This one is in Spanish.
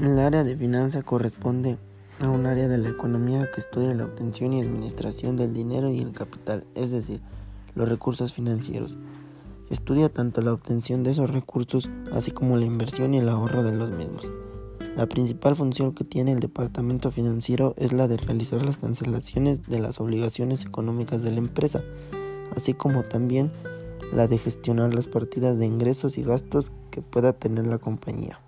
El área de finanza corresponde a un área de la economía que estudia la obtención y administración del dinero y el capital, es decir, los recursos financieros. Estudia tanto la obtención de esos recursos, así como la inversión y el ahorro de los mismos. La principal función que tiene el departamento financiero es la de realizar las cancelaciones de las obligaciones económicas de la empresa, así como también la de gestionar las partidas de ingresos y gastos que pueda tener la compañía.